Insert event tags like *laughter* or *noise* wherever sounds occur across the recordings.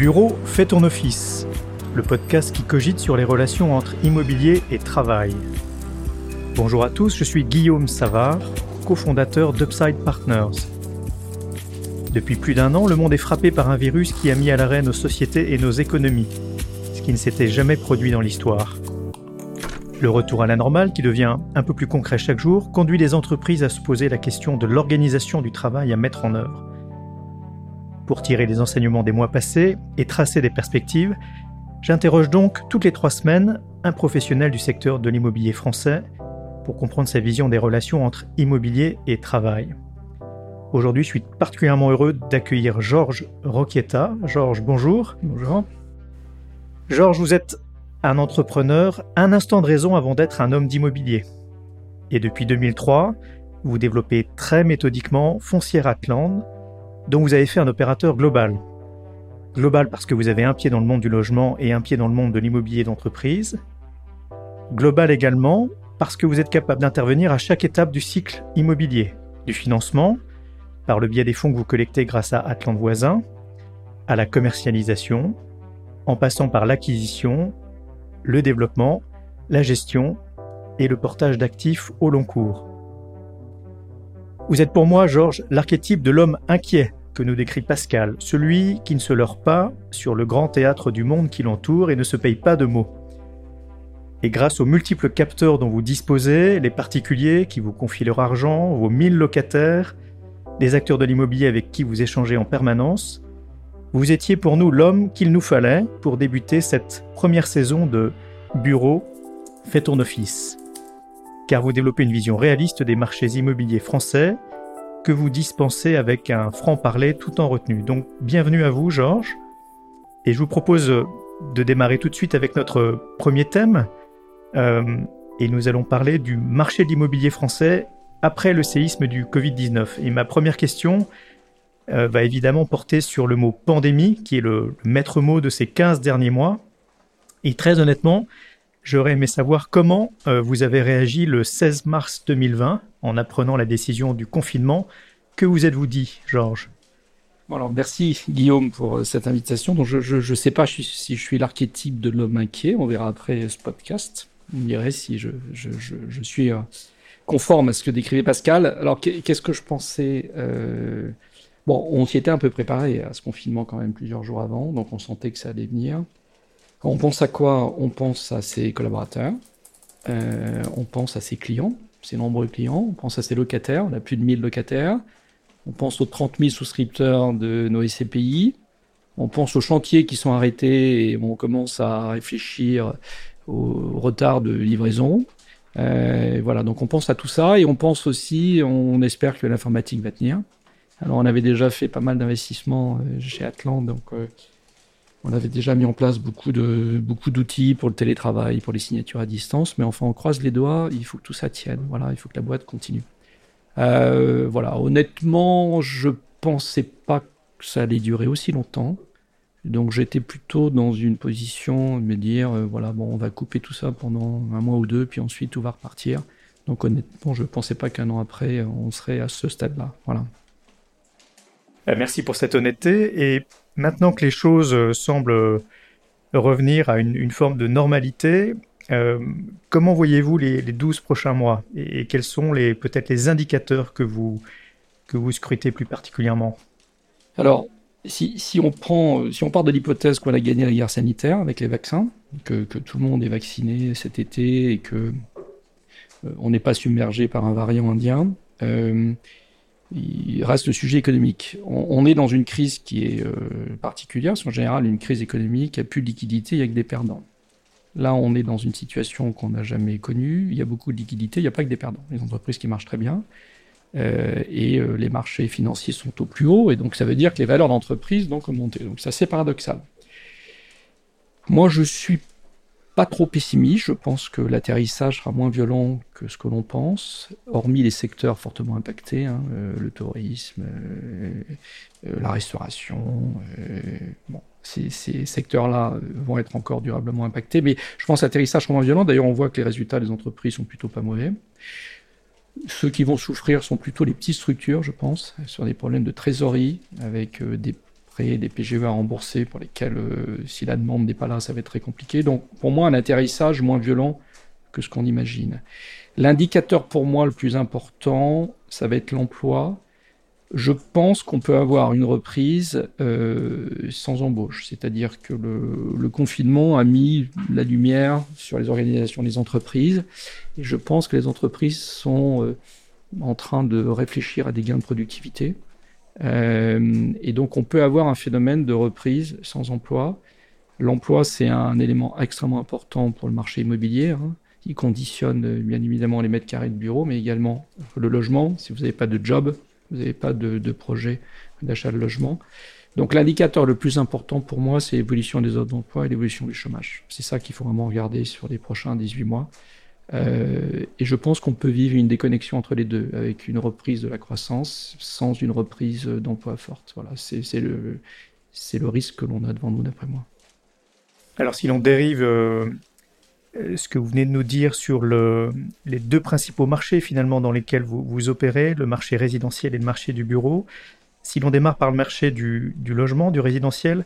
Bureau fait ton office, le podcast qui cogite sur les relations entre immobilier et travail. Bonjour à tous, je suis Guillaume Savard, cofondateur d'Upside Partners. Depuis plus d'un an, le monde est frappé par un virus qui a mis à l'arrêt nos sociétés et nos économies, ce qui ne s'était jamais produit dans l'histoire. Le retour à la normale, qui devient un peu plus concret chaque jour, conduit les entreprises à se poser la question de l'organisation du travail à mettre en œuvre. Pour tirer les enseignements des mois passés et tracer des perspectives, j'interroge donc toutes les trois semaines un professionnel du secteur de l'immobilier français pour comprendre sa vision des relations entre immobilier et travail. Aujourd'hui, je suis particulièrement heureux d'accueillir Georges Roquieta. Georges, bonjour. Bonjour. Georges, vous êtes un entrepreneur un instant de raison avant d'être un homme d'immobilier. Et depuis 2003, vous développez très méthodiquement Foncière Atland, dont vous avez fait un opérateur global. Global parce que vous avez un pied dans le monde du logement et un pied dans le monde de l'immobilier d'entreprise. Global également parce que vous êtes capable d'intervenir à chaque étape du cycle immobilier, du financement, par le biais des fonds que vous collectez grâce à Atlant Voisin, à la commercialisation, en passant par l'acquisition le développement, la gestion et le portage d'actifs au long cours. Vous êtes pour moi, Georges, l'archétype de l'homme inquiet que nous décrit Pascal, celui qui ne se leurre pas sur le grand théâtre du monde qui l'entoure et ne se paye pas de mots. Et grâce aux multiples capteurs dont vous disposez, les particuliers qui vous confient leur argent, vos mille locataires, les acteurs de l'immobilier avec qui vous échangez en permanence, vous étiez pour nous l'homme qu'il nous fallait pour débuter cette première saison de Bureau, fais ton office. Car vous développez une vision réaliste des marchés immobiliers français que vous dispensez avec un franc-parler tout en retenue. Donc bienvenue à vous Georges. Et je vous propose de démarrer tout de suite avec notre premier thème. Euh, et nous allons parler du marché de l'immobilier français après le séisme du Covid-19. Et ma première question, euh, va évidemment porter sur le mot pandémie, qui est le, maître mot de ces 15 derniers mois. Et très honnêtement, j'aurais aimé savoir comment euh, vous avez réagi le 16 mars 2020 en apprenant la décision du confinement. Que vous êtes-vous dit, Georges? Alors merci Guillaume pour euh, cette invitation. Donc je ne sais pas si je suis l'archétype de l'homme inquiet. On verra après ce podcast. On dirait si je, je, je suis conforme à ce que décrivait Pascal. Alors qu'est-ce que je pensais Bon, on s'y était un peu préparé à ce confinement quand même plusieurs jours avant, donc on sentait que ça allait venir. On pense à quoi? On pense à ses collaborateurs, euh, on pense à ses clients, ses nombreux clients, on pense à ses locataires, on a plus de 1000 locataires, on pense aux 30 000 souscripteurs de nos SCPI, on pense aux chantiers qui sont arrêtés et on commence à réfléchir au retard de livraison. Euh, voilà, donc on pense à tout ça et on pense aussi, on espère que l'informatique va tenir. Alors on avait déjà fait pas mal d'investissements euh, chez Atlant, donc on avait déjà mis en place beaucoup de beaucoup d'outils pour le télétravail, pour les signatures à distance, mais enfin on croise les doigts, il faut que tout ça tienne, voilà, il faut que la boîte continue. Euh, voilà, honnêtement, je pensais pas que ça allait durer aussi longtemps. Donc j'étais plutôt dans une position de me dire, voilà, bon, on va couper tout ça pendant un mois ou deux, puis ensuite tout va repartir. Donc honnêtement, je ne pensais pas qu'un an après, on serait à ce stade-là. Voilà. Euh, merci pour cette honnêteté. Et maintenant que les choses euh, semblent euh, revenir à une, forme de normalité, comment voyez-vous les, les 12 prochains mois et, quels sont peut-être les indicateurs que vous, que vous scrutez plus particulièrement? Alors, si, on prend, si on part de l'hypothèse qu'on a gagné la guerre sanitaire avec les vaccins, que, tout le monde est vacciné cet été et que on n'est pas submergé par un variant indien, il reste le sujet économique. On, est dans une crise qui est euh, particulière, parce qu'en général, une crise économique, il n'y a plus de liquidité, il n'y a que des perdants. Là, on est dans une situation qu'on n'a jamais connue, il y a beaucoup de liquidité, il n'y a pas que des perdants. Les entreprises qui marchent très bien, euh, et euh, les marchés financiers sont au plus haut, et donc ça veut dire que les valeurs d'entreprise ont monté. Donc c'est paradoxal. Moi, je suis pas trop pessimiste. Je pense que l'atterrissage sera moins violent que ce que l'on pense, hormis les secteurs fortement impactés, hein, euh, le tourisme, euh, euh, la restauration. bon, ces, secteurs-là vont être encore durablement impactés, mais je pense l'atterrissage sera moins violent. D'ailleurs, on voit que les résultats des entreprises sont plutôt pas mauvais. Ceux qui vont souffrir sont plutôt les petites structures, je pense, sur des problèmes de trésorerie, avec des après des PGE à rembourser pour lesquels, si la demande n'est pas là, ça va être très compliqué. Donc, pour moi, un atterrissage moins violent que ce qu'on imagine. L'indicateur pour moi le plus important, ça va être l'emploi. Je pense qu'on peut avoir une reprise euh, sans embauche, c'est-à-dire que le, confinement a mis la lumière sur les organisations des entreprises, et je pense que les entreprises sont euh, en train de réfléchir à des gains de productivité, euh, et donc on peut avoir un phénomène de reprise sans emploi. L'emploi, c'est un élément extrêmement important pour le marché immobilier. Hein qui conditionne euh, bien évidemment les mètres carrés de bureau, mais également le logement. Si vous n'avez pas de job, vous n'avez pas de, projet d'achat de logement. Donc l'indicateur le plus important pour moi, c'est l'évolution des autres d'emploi et l'évolution du chômage. C'est ça qu'il faut vraiment regarder sur les prochains 18 mois. Euh, et je pense qu'on peut vivre une déconnexion entre les deux, avec une reprise de la croissance sans une reprise d'emploi forte. Voilà, c'est le, le risque que l'on a devant nous, d'après moi. Alors si l'on dérive euh, euh, ce que vous venez de nous dire sur le, les deux principaux marchés finalement dans lesquels vous, vous, opérez, le marché résidentiel et le marché du bureau. Si l'on démarre par le marché du, logement, du résidentiel, euh,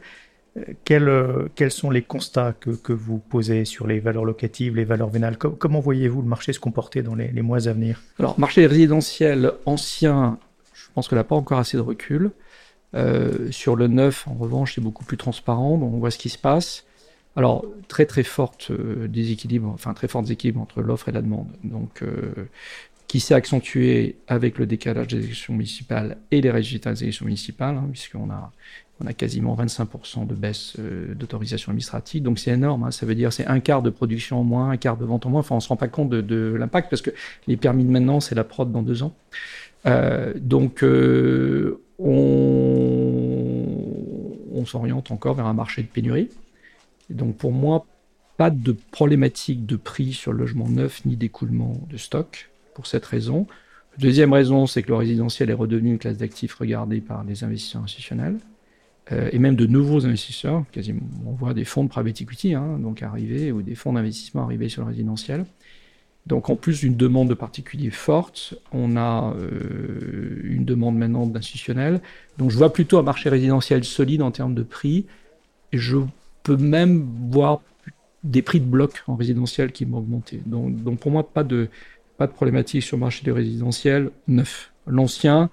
quels, euh, quels, sont les constats que, vous posez sur les valeurs locatives, les valeurs vénales? Comment voyez-vous le marché se comporter dans les, mois à venir? Alors, marché résidentiel ancien, je pense qu'il n'a pas encore assez de recul. Euh, sur le neuf, en revanche, c'est beaucoup plus transparent, donc on voit ce qui se passe. Alors, très très forte euh, déséquilibre, enfin très fort déséquilibre entre l'offre et la demande. Donc, euh, qui s'est accentué avec le décalage des élections municipales et les résultats des élections municipales, hein, puisqu'on a, on a quasiment 25% de baisse euh, d'autorisation administrative. Donc c'est énorme, hein, ça veut dire c'est un quart de production en moins, un quart de vente en moins. Enfin, on se rend pas compte de, l'impact parce que les permis de maintenant, c'est la prod dans deux ans. Euh, donc euh, on, on s'oriente encore vers un marché de pénurie donc pour moi, pas de problématique de prix sur le logement neuf ni d'écoulement de stock pour cette raison. Deuxième raison, c'est que le résidentiel est redevenu une classe d'actifs regardée par les investisseurs institutionnels euh, et même de nouveaux investisseurs. Quasiment, on voit des fonds de private equity hein, donc arriver ou des fonds d'investissement arriver sur le résidentiel. Donc en plus d'une demande de particuliers forte, on a euh, une demande maintenant d'institutionnels. Donc je vois plutôt un marché résidentiel solide en termes de prix. Et je peut même voir des prix de bloc en résidentiel qui vont augmenter. Donc, donc pour moi, pas de, pas de problématique sur le marché du résidentiel neuf. L'ancien,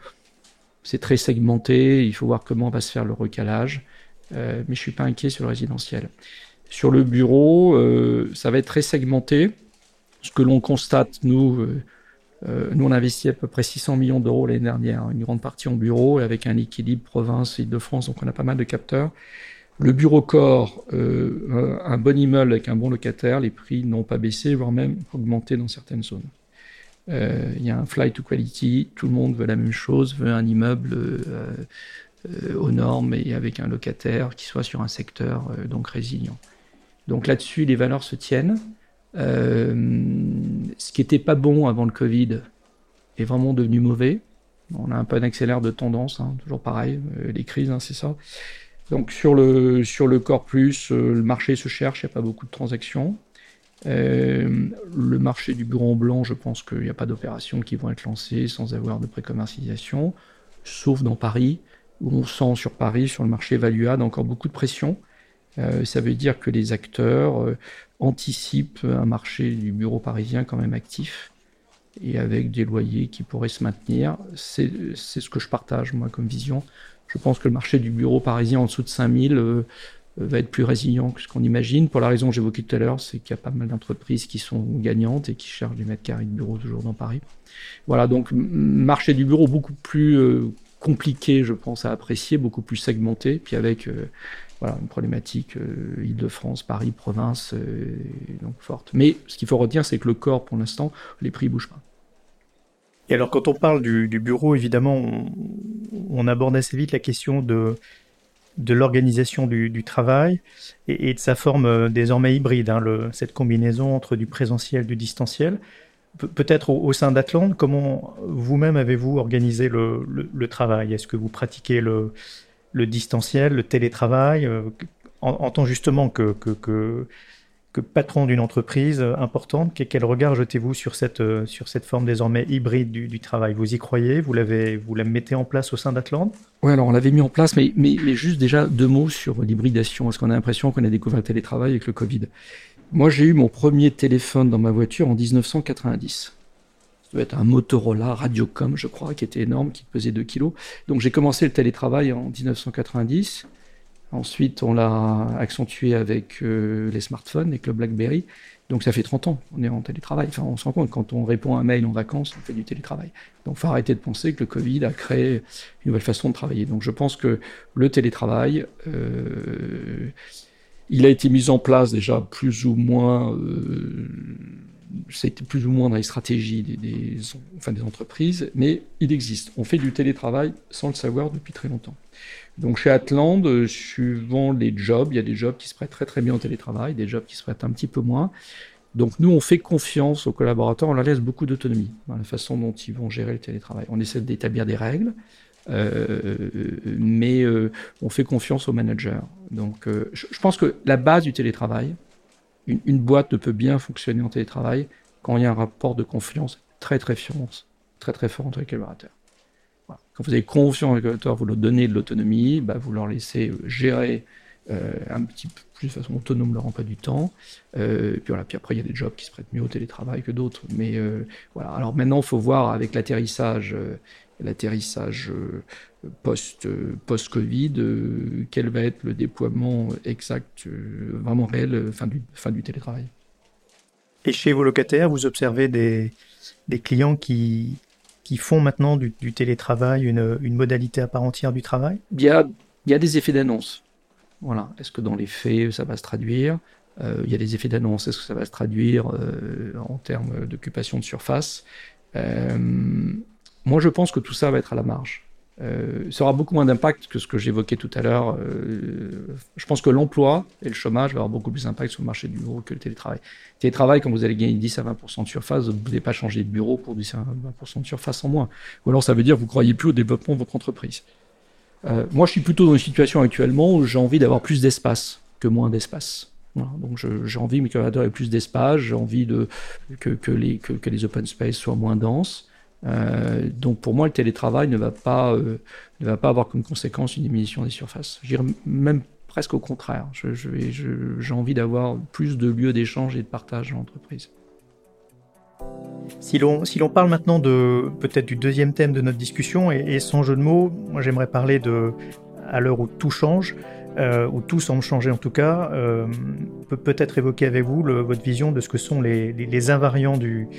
c'est très segmenté, il faut voir comment va se faire le recalage, euh, mais je suis pas inquiet sur le résidentiel. Sur le bureau, euh, ça va être très segmenté. Ce que l'on constate, nous, euh, nous on a investi à peu près 600 millions d'euros l'année dernière, une grande partie en bureau, avec un équilibre province et de france donc on a pas mal de capteurs. Le bureau corps, un bon immeuble avec un bon locataire, les prix n'ont pas baissé, voire même augmenté dans certaines zones. Euh, il y a un flight to quality, tout le monde veut la même chose, veut un immeuble euh, aux normes et avec un locataire qui soit sur un secteur donc résilient. Donc là-dessus, les valeurs se tiennent. ce qui n'était pas bon avant le Covid est vraiment devenu mauvais. On a un peu un accélère de tendance, hein, toujours pareil, les crises, hein, c'est ça. Donc sur le, sur le euh, le marché se cherche, il n'y a pas beaucoup de transactions. Euh, le marché du bureau en blanc, je pense qu'il n'y a pas d'opérations qui vont être lancées sans avoir de pré-commercialisation, sauf dans Paris, où on sent sur Paris, sur le marché Valuade, encore beaucoup de pression. Euh, ça veut dire que les acteurs anticipent un marché du bureau parisien quand même actif et avec des loyers qui pourraient se maintenir. C'est ce que je partage, moi, comme vision. Je pense que le marché du bureau parisien en dessous de 5000 euh, va être plus résilient que ce qu'on imagine. Pour la raison que j'évoquais tout à l'heure, c'est qu'il y a pas mal d'entreprises qui sont gagnantes et qui cherchent du mètre carré de bureau toujours dans Paris. Voilà, donc marché du bureau beaucoup plus euh, compliqué, je pense, à apprécier, beaucoup plus segmenté, puis avec euh, voilà, une problématique Île-de-France, Paris, province, donc forte. Mais ce qu'il faut retenir, c'est que le corps, pour l'instant, les prix bougent pas. Et alors, quand on parle du, bureau, évidemment, on, aborde assez vite la question de, de l'organisation du, travail et, de sa forme euh, désormais hybride, hein, cette combinaison entre du présentiel et du distanciel. Peut-être au, sein d'Atlante, comment vous-même avez-vous organisé le, travail? Est-ce que vous pratiquez le, distanciel, le télétravail, euh, en, tant justement que patron d'une entreprise importante, quel regard jetez-vous sur cette, sur cette forme désormais hybride du, travail? Vous y croyez? Vous, l'avez, vous la mettez en place au sein d'Atlante? Oui, alors on l'avait mis en place, mais, mais, juste déjà deux mots sur l'hybridation, parce qu'on a l'impression qu'on a découvert le télétravail avec le Covid? Moi, j'ai eu mon premier téléphone dans ma voiture en 1990. Ça doit être un Motorola Radiocom, je crois, qui était énorme, qui pesait 2 kilos. Donc j'ai commencé le télétravail en 1990. Ensuite, on l'a accentué avec euh, les smartphones, avec le BlackBerry. Donc ça fait 30 ans qu'on est en télétravail. Enfin, on se rend compte, quand on répond à un mail en vacances, on fait du télétravail. Donc il faut arrêter de penser que le Covid a créé une nouvelle façon de travailler. Donc je pense que le télétravail, euh, il a été mis en place déjà plus ou moins, euh, ça a été plus ou moins dans les stratégies des, entreprises, mais il existe. On fait du télétravail sans le savoir depuis très longtemps. Donc chez Atland, euh, suivant les jobs, il y a des jobs qui se prêtent très très bien au télétravail, des jobs qui se prêtent un petit peu moins. Donc nous, on fait confiance aux collaborateurs, on leur laisse beaucoup d'autonomie dans la façon dont ils vont gérer le télétravail. On essaie d'établir des règles, euh, mais euh, on fait confiance aux managers. Donc, je, pense que la base du télétravail, une, boîte ne peut bien fonctionner en télétravail quand il y a un rapport de confiance très très très très fort entre les collaborateurs. Quand vous avez confiance les collaborateurs, vous leur donnez de l'autonomie, bah, vous leur laissez gérer un petit peu plus de façon autonome leur emploi du temps. Euh, puis après il y a des jobs qui se prêtent mieux au télétravail que d'autres. Mais voilà. Alors maintenant, il faut voir avec l'atterrissage l'atterrissage euh, post, euh, post-Covid, euh, quel va être le déploiement exact, vraiment réel, fin du, fin du télétravail? Et chez vos locataires, vous observez des, des clients qui, qui font maintenant du, télétravail une, une, modalité à part entière du travail? Il y, a, il y a des effets d'annonce. Voilà. Est-ce que dans les faits, ça va se traduire? Il y a des effets d'annonce. Est-ce que ça va se traduire en termes d'occupation de surface? Moi, je pense que tout ça va être à la marge. Euh, ça aura beaucoup moins d'impact que ce que j'évoquais tout à l'heure. Euh, je pense que l'emploi et le chômage vont avoir beaucoup plus d'impact sur le marché du bureau que le télétravail. Le télétravail, quand vous allez gagner 10 à 20% de surface, vous ne pouvez pas changer de bureau pour 10 à 20% de surface en moins. Ou alors ça veut dire que vous ne croyez plus au développement de votre entreprise. Euh, moi, je suis plutôt dans une situation actuellement où j'ai envie d'avoir plus d'espace que moins d'espace. Donc j'ai envie que mes collaborateurs aient plus d'espace, j'ai envie que, les, que les open space soient moins denses. Euh, donc pour moi, le télétravail ne va pas, euh, ne va pas avoir comme conséquence une diminution des surfaces. Je dirais même presque au contraire. J'ai je, je, envie d'avoir plus de lieux d'échange et de partage dans l'entreprise. Si l'on si parle maintenant de peut-être du deuxième thème de notre discussion, et, sans jeu de mots, j'aimerais parler de, à l'heure où tout change, euh, où tout semble changer en tout cas, euh, peut peut-être évoquer avec vous votre vision de ce que sont les, les, les invariants du,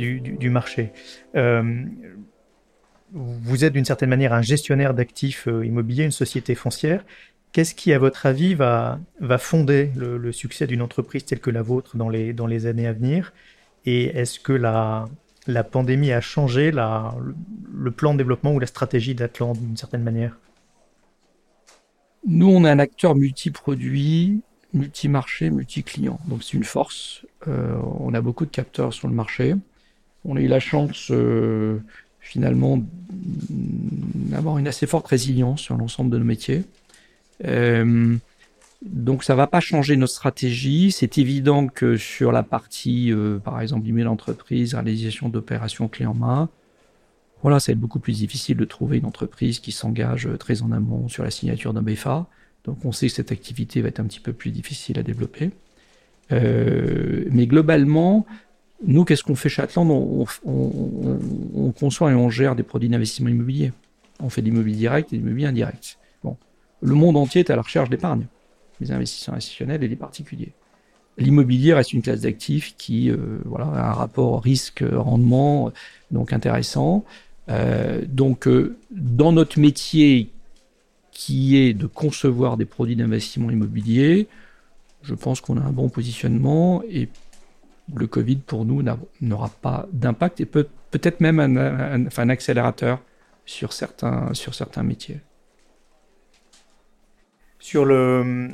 du, marché. Euh, vous êtes d'une certaine manière un gestionnaire d'actifs euh, immobiliers, une société foncière. Qu'est-ce qui, à votre avis, va, va fonder le, succès d'une entreprise telle que la vôtre dans les, années à venir? Et est-ce que la, pandémie a changé le, plan de développement ou la stratégie d'Atlant d'une certaine manière? Nous, on est un acteur multi-produit, multi-marché, multi-client. Donc c'est une force. Euh, on a beaucoup de capteurs sur le marché. On a eu la chance euh, finalement d'avoir une assez forte résilience sur l'ensemble de nos métiers. Euh, donc ça va pas changer notre stratégie. C'est évident que sur la partie, euh, par exemple, d'email d'entreprise, réalisation d'opérations clés en main, voilà, c'est beaucoup plus difficile de trouver une entreprise qui s'engage très en amont sur la signature d'un BFA. Donc on sait que cette activité va être un petit peu plus difficile à développer. mais globalement, nous, qu'est-ce qu'on fait chez Atlant on, on, conçoit et on gère des produits d'investissement immobilier. On fait de l'immobilier direct et de l'immobilier indirect. Bon. Le monde entier est à la recherche d'épargne, les investisseurs institutionnels et les particuliers. L'immobilier reste une classe d'actifs qui euh, voilà, a un rapport risque-rendement donc intéressant. Euh, donc, euh, dans notre métier qui est de concevoir des produits d'investissement immobilier, je pense qu'on a un bon positionnement et le Covid pour nous n'aura pas d'impact et peut peut-être même un, accélérateur sur certains, sur certains métiers. Sur le,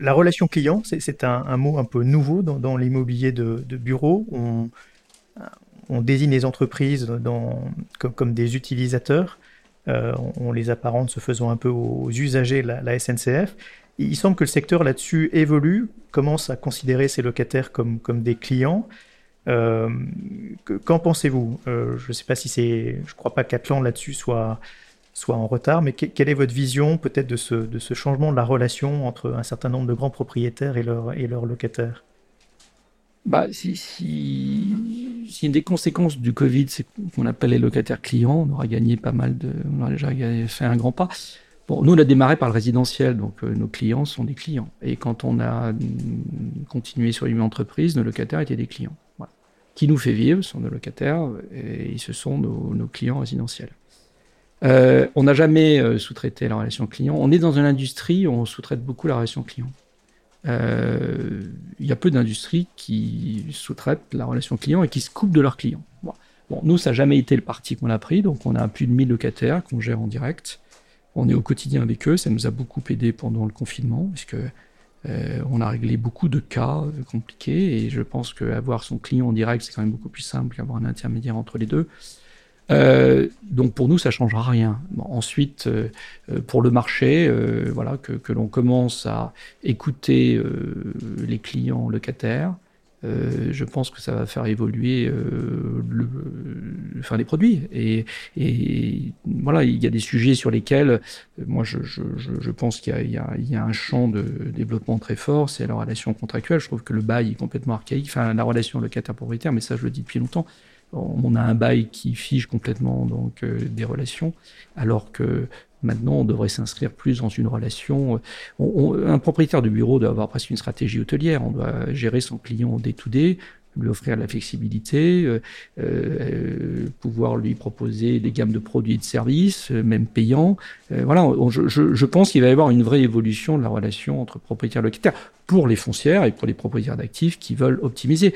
la relation client, c'est un, mot un peu nouveau dans, l'immobilier de, bureau. On, désigne les entreprises comme, des utilisateurs. Euh, on, les apparente se faisant un peu aux usagers la SNCF. Il semble que le secteur là-dessus évolue, commence à considérer ses locataires comme, comme des clients. Euh, Qu'en pensez-vous? Euh, Je ne sais pas si c'est. Je ne crois pas qu'Atlan là-dessus soit, soit en retard, mais quelle est votre vision peut-être de ce, de ce changement de la relation entre un certain nombre de grands propriétaires et, et leurs locataires? Bah, si, si, si, une des conséquences du Covid, c'est qu'on appelle les locataires clients, on aura gagné pas mal de, on aura déjà fait un grand pas. Nous, on a démarré par le résidentiel, donc euh, nos clients sont des clients. Et quand on a continué sur une entreprise, nos locataires étaient des clients. Qui nous fait vivre sont nos locataires et ce sont nos, clients résidentiels. Euh, on n'a jamais euh, sous-traité la relation client. On est dans une industrie où on sous-traite beaucoup la relation client. Il y a peu d'industries qui sous-traitent la relation client et qui se coupent de leurs clients. Bon, bon nous, ça n'a jamais été le parti qu'on a pris, donc on a plus de 1000 locataires qu'on gère en direct. On est au quotidien avec eux, ça nous a beaucoup aidé pendant le confinement, puisque euh, on a réglé beaucoup de cas compliqués, et je pense qu'avoir son client en direct, c'est quand même beaucoup plus simple qu'avoir un intermédiaire entre les deux. Euh, donc pour nous, ça changera rien. Ensuite, euh, euh pour le marché, euh, voilà, que, l'on commence à écouter euh, les clients locataires, je pense que ça va faire évoluer le, enfin les produits. Et, et, voilà, il y a des sujets sur lesquels, moi, je, je, je pense qu'il y, y, y, a un champ de développement très fort. C'est la relation contractuelle. Je trouve que le bail est complètement archaïque. Enfin, la relation locataire-propriétaire, mais ça, je le dis depuis longtemps on a un bail qui fige complètement donc euh, des relations, alors que maintenant on devrait s'inscrire plus dans une relation. Euh, un propriétaire de bureau doit avoir presque une stratégie hôtelière. On doit gérer son client day to day, lui offrir de la flexibilité, euh, euh, pouvoir lui proposer des gammes de produits et de services, même payants. voilà, je, pense qu'il va y avoir une vraie évolution de la relation entre propriétaires et locataires pour les foncières et pour les propriétaires d'actifs qui veulent optimiser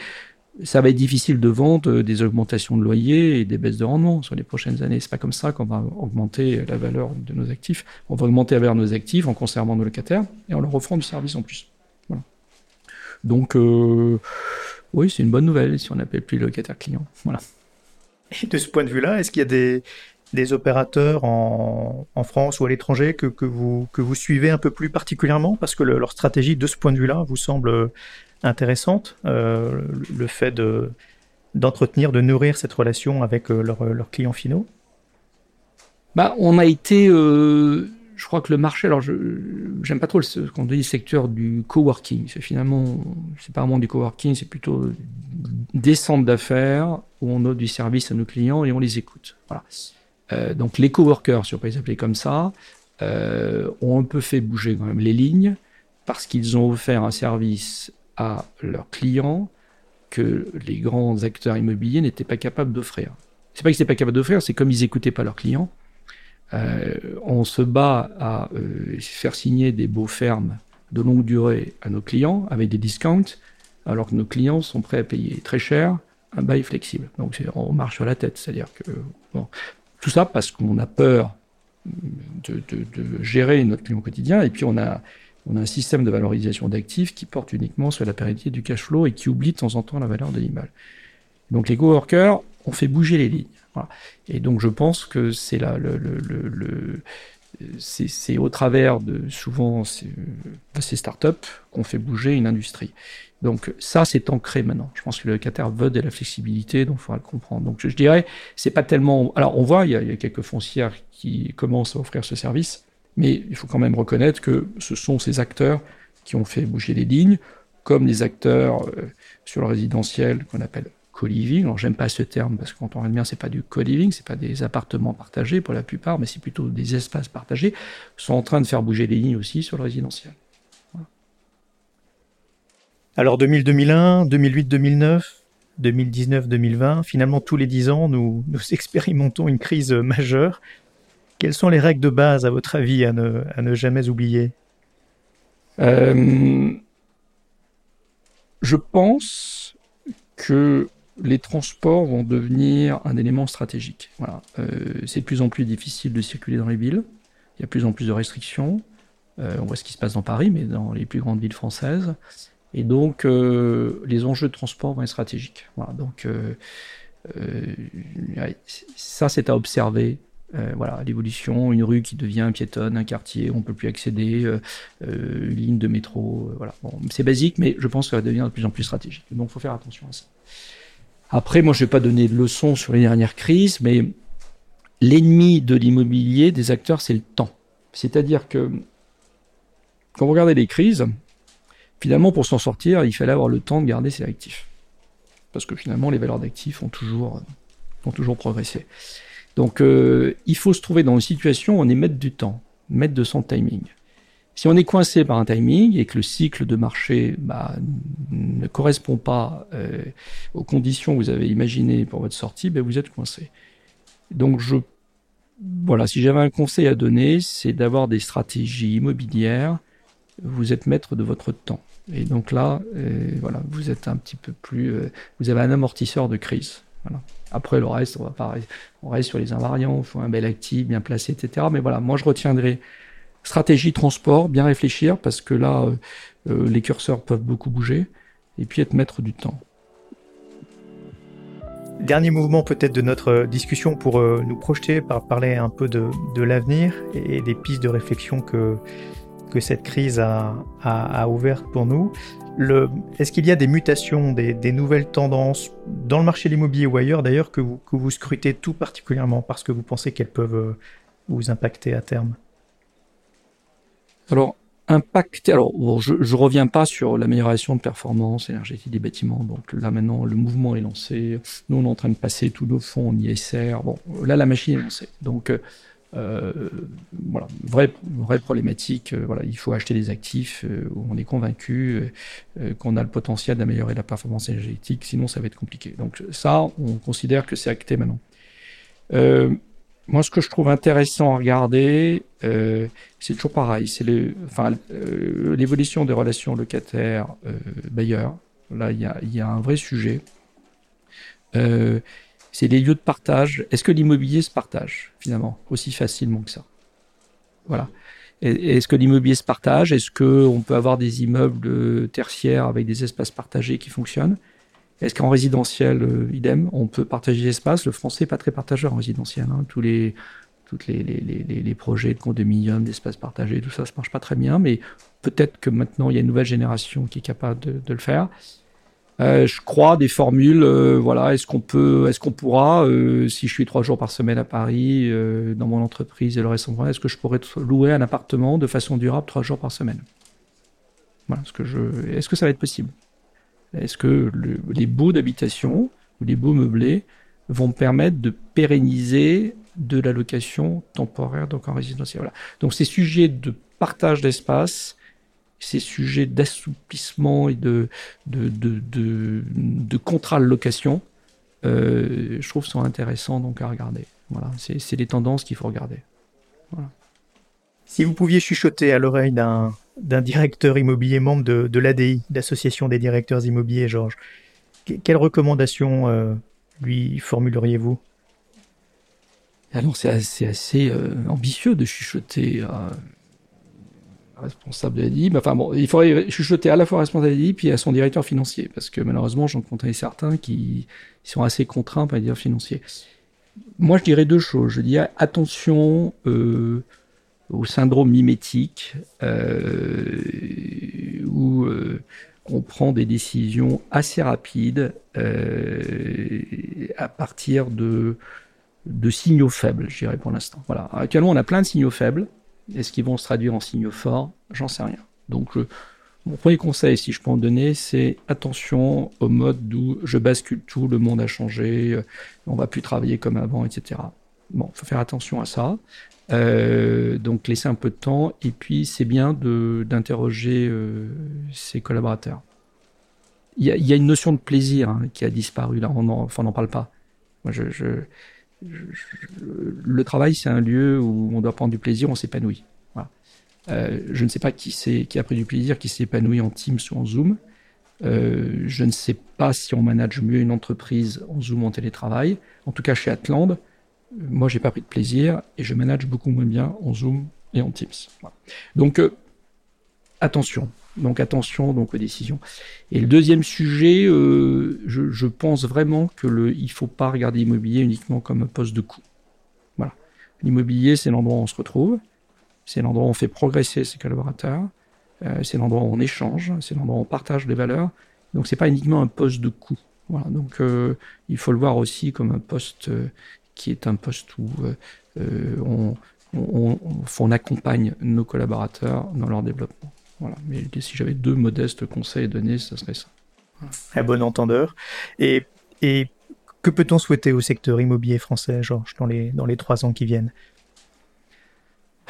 ça va être difficile de vendre euh, des augmentations de loyer et des baisses de rendement sur les prochaines années. C'est pas comme ça qu'on va augmenter la valeur de nos actifs. On va augmenter la valeur de nos actifs en conservant nos locataires et en leur offrant du service en plus. Donc, euh, oui, c'est une bonne nouvelle si on n'appelle plus locataire client. Voilà. Et de ce point de vue-là, est-ce qu'il y a des, opérateurs en, France ou à l'étranger que, vous, suivez un peu plus particulièrement? Parce que le, leur stratégie de ce point de vue-là vous semble intéressante, euh, le fait de d'entretenir, de nourrir cette relation avec euh, leurs clients finaux bah, On a été, euh, je crois que le marché, alors je j'aime pas trop ce qu'on dit secteur du coworking, c'est finalement, c'est pas vraiment du coworking, c'est plutôt des centres d'affaires où on offre du service à nos clients et on les écoute. Voilà. Donc les coworkers, si on peut les appeler comme ça, ont un peu fait bouger quand même les lignes parce qu'ils ont offert un service à leurs clients que les grands acteurs immobiliers n'étaient pas capables d'offrir. C'est pas qu'ils n'étaient pas capables d'offrir, c'est comme ils écoutaient pas leurs clients. Euh, on se bat à euh, faire signer des beaux fermes de longue durée à nos clients avec des discounts, alors que nos clients sont prêts à payer très cher un bail flexible. Donc on marche sur la tête, c'est-à-dire que tout ça parce qu'on a peur de, de, gérer notre client quotidien et puis on a on a un système de valorisation d'actifs qui porte uniquement sur la pérennité du cash flow et qui oublie de temps en temps la valeur de l'immeuble. Donc les coworkers ont fait bouger les lignes. Et donc je pense que c'est là le, c'est au travers de souvent ces, ces startups qu'on fait bouger une industrie. Donc ça, c'est ancré maintenant. Je pense que le locataire veut de la flexibilité, donc il faudra le comprendre. Donc je, je dirais, c'est pas tellement. Alors on voit, il y a quelques foncières qui commencent à offrir ce service, mais il faut quand même reconnaître que ce sont ces acteurs qui ont fait bouger les lignes, comme les acteurs euh, sur le résidentiel qu'on appelle co-living. Alors j'aime pas ce terme parce qu'on regarde bien, c'est pas du co-living, c'est pas des appartements partagés pour la plupart, mais c'est plutôt des espaces partagés, sont en train de faire bouger les lignes aussi sur le résidentiel. Alors 2000-2001, 2008-2009, 2019-2020, finalement tous les dix ans, nous, nous *laughs* expérimentons une crise majeure. Quelles sont les règles de base, à votre avis, à ne, jamais oublier euh, Je pense que les transports vont devenir un élément stratégique. Voilà. Euh, c'est de plus en plus difficile de circuler dans les villes. Il y a de plus en plus de restrictions. Euh, on voit ce qui se passe dans Paris, mais dans les plus grandes villes françaises. Et donc, les enjeux de transport vont être stratégiques. Voilà. Donc, ça, c'est à observer Euh, voilà, l'évolution, une rue qui devient piétonne, un quartier, on peut plus accéder, euh, euh, une ligne de métro, voilà. c'est basique, mais je pense que ça va devenir de plus en plus stratégique. Donc, il faut faire attention à ça. Après, moi, je vais pas donner de leçons sur les dernières crises, mais l'ennemi de l'immobilier des acteurs, c'est le temps. C'est-à-dire que quand vous regardez les crises, finalement, pour s'en sortir, il fallait avoir le temps de garder ses actifs. Parce que finalement, les valeurs d'actifs ont toujours, ont toujours progressé. Donc, euh, il faut se trouver dans une situation où on est maître du temps, maître de son timing. Si on est coincé par un timing et que le cycle de marché bah, ne correspond pas euh, aux conditions que vous avez imaginées pour votre sortie, ben vous êtes coincé. Donc, je, voilà, si j'avais un conseil à donner, c'est d'avoir des stratégies immobilières. Vous êtes maître de votre temps. Et donc là, euh, voilà, vous êtes un petit peu plus, vous avez un amortisseur de crise. Après, le reste, on va reste sur les invariants, il faut un bel actif, bien placé, etc. Mais voilà, moi, je retiendrai stratégie transport, bien réfléchir, parce que là, euh, euh, les curseurs peuvent beaucoup bouger, et puis être maître du temps. Dernier mouvement peut-être de notre discussion pour euh, nous projeter, par parler un peu de, l'avenir et des pistes de réflexion que, que cette crise a, a, ouvertes pour nous. Est-ce qu'il y a des mutations, des, nouvelles tendances dans le marché de l'immobilier ou ailleurs d'ailleurs que vous, scrutez tout particulièrement parce que vous pensez qu'elles peuvent euh, vous impacter à terme? Alors, impacter. Alors, je ne reviens pas sur l'amélioration de performance énergétique des bâtiments. Donc là, maintenant, le mouvement est lancé. Nous, on est en train de passer tous nos fonds en ISR. Bon, là, la machine est lancée. Donc, euh, voilà, vraie, vraie problématique. Euh, voilà, il faut acheter des actifs euh, où on est convaincu qu'on a le potentiel d'améliorer la performance énergétique, sinon ça va être compliqué. Donc ça, on considère que c'est acté maintenant. moi, ce que je trouve intéressant à regarder, c'est toujours pareil, c'est enfin, l'évolution des relations locataires-bailleurs. Là, il y a, y a, un vrai sujet. Euh, c'est les lieux de partage. Est-ce que l'immobilier se partage finalement aussi facilement que ça? Voilà. Est-ce que l'immobilier se partage? Est-ce qu'on peut avoir des immeubles tertiaires avec des espaces partagés qui fonctionnent? Est-ce qu'en résidentiel, euh, idem, on peut partager l'espace Le français n'est pas très partageur en résidentiel. Hein. Tous les, projets de condominium, d'espaces partagés, tout ça, ça marche pas très bien. Mais peut-être que maintenant, il y a une nouvelle génération qui est capable de le faire. Euh, je crois des formules. Euh, voilà, est-ce qu'on peut, est-ce qu'on pourra, euh, si je suis trois jours par semaine à Paris dans mon entreprise et le reste est-ce que je pourrais louer un appartement de façon durable trois jours par semaine? Voilà, ce que je, est-ce que ça va être possible? Est-ce que les baux d'habitation ou les baux meublés vont me permettre de pérenniser de la location temporaire donc en résidentiel? Voilà. Donc ces sujets de partage d'espace ces sujets d'assouplissement et de, de, de, de, de contrat de location, euh, je trouve sont intéressants donc à regarder. Voilà, c'est les tendances qu'il faut regarder. Voilà. Si vous pouviez chuchoter à l'oreille d'un directeur immobilier membre de, de l'ADI, l'Association des directeurs immobiliers, Georges, quelles recommandations euh, lui formuleriez-vous? Alors c'est assez, assez euh, ambitieux de chuchoter responsable de l'ADI. Enfin bon, il faudrait chuchoter à la fois responsable de l'ADI puis à son directeur financier, parce que malheureusement, j'en connais certains qui sont assez contraints par les directeurs financiers. Moi, je dirais deux choses. Je dirais attention euh, au syndrome mimétique, euh, où euh, on prend des décisions assez rapides à partir de, de signaux faibles, je dirais pour l'instant. Voilà. Actuellement, on a plein de signaux faibles. Est-ce qu'ils vont se traduire en signaux forts? J'en sais rien. Donc, mon premier conseil, si je peux en donner, c'est attention au mode d'où je bascule tout, le monde a changé, euh, on va plus travailler comme avant, etc. Bon, faut faire attention à ça. Euh, donc, laisser un peu de temps. Et puis, c'est bien d'interroger euh, ses collaborateurs. Il y, a, une notion de plaisir hein, qui a disparu là. On n'en parle pas. Moi, je le travail, c'est un lieu où on doit prendre du plaisir, on s'épanouit. Euh, je ne sais pas qui, a pris du plaisir, qui s'est épanoui en Teams ou en Zoom. Euh, je ne sais pas si on manage mieux une entreprise en Zoom ou en télétravail. En tout cas, chez Atland, moi, j'ai pas pris de plaisir et je manage beaucoup moins bien en Zoom et en Teams. Donc, euh, attention. Donc attention donc aux décisions. Et le deuxième sujet, euh, je, pense vraiment que le, il faut pas regarder l'immobilier uniquement comme un poste de coût. Voilà. L'immobilier, c'est l'endroit où on se retrouve, c'est l'endroit où on fait progresser ses collaborateurs, euh, c'est l'endroit où on échange, c'est l'endroit où on partage des valeurs. Donc c'est pas uniquement un poste de coût. Voilà, donc euh, il faut le voir aussi comme un poste qui est un poste où on, accompagne nos collaborateurs dans leur développement. Voilà. Mais si j'avais deux modestes conseils à donner, ce serait ça. Un bon entendeur. Et, et que peut-on souhaiter au secteur immobilier français, Georges, dans les, dans les trois ans qui viennent?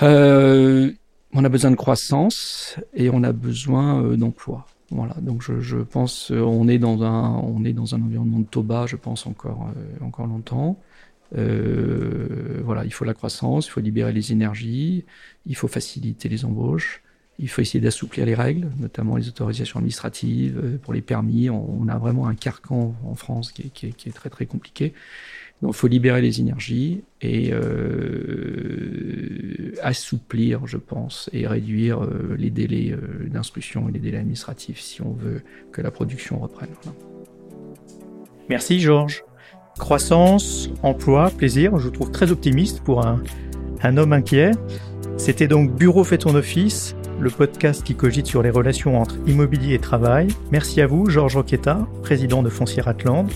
Euh, On a besoin de croissance et on a besoin euh, d'emploi. Voilà, donc je, je pense euh, on est dans un on est dans un environnement de taux bas, je pense encore euh, encore longtemps. Euh, voilà, il faut la croissance, il faut libérer les énergies, il faut faciliter les embauches, il faut essayer d'assouplir les règles, notamment les autorisations administratives, euh, pour les permis. On, a vraiment un carcan en France qui est, très très compliqué. Donc il faut libérer les énergies et euh, assouplir, je pense, et réduire euh, les délais euh, d'instruction et les délais administratifs si on veut que la production reprenne. Merci Georges. Croissance, emploi, plaisir, je vous trouve très optimiste pour un, un homme inquiet. C'était donc Bureau fait ton office, le podcast qui cogite sur les relations entre immobilier et travail. Merci à vous, Georges Roquetta, président de Foncière Atlante.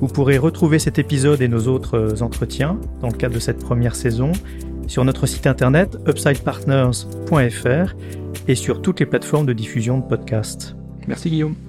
Vous pourrez retrouver cet épisode et nos autres entretiens dans le cadre de cette première saison sur notre site internet upsidepartners.fr et sur toutes les plateformes de diffusion de podcasts. Merci Guillaume.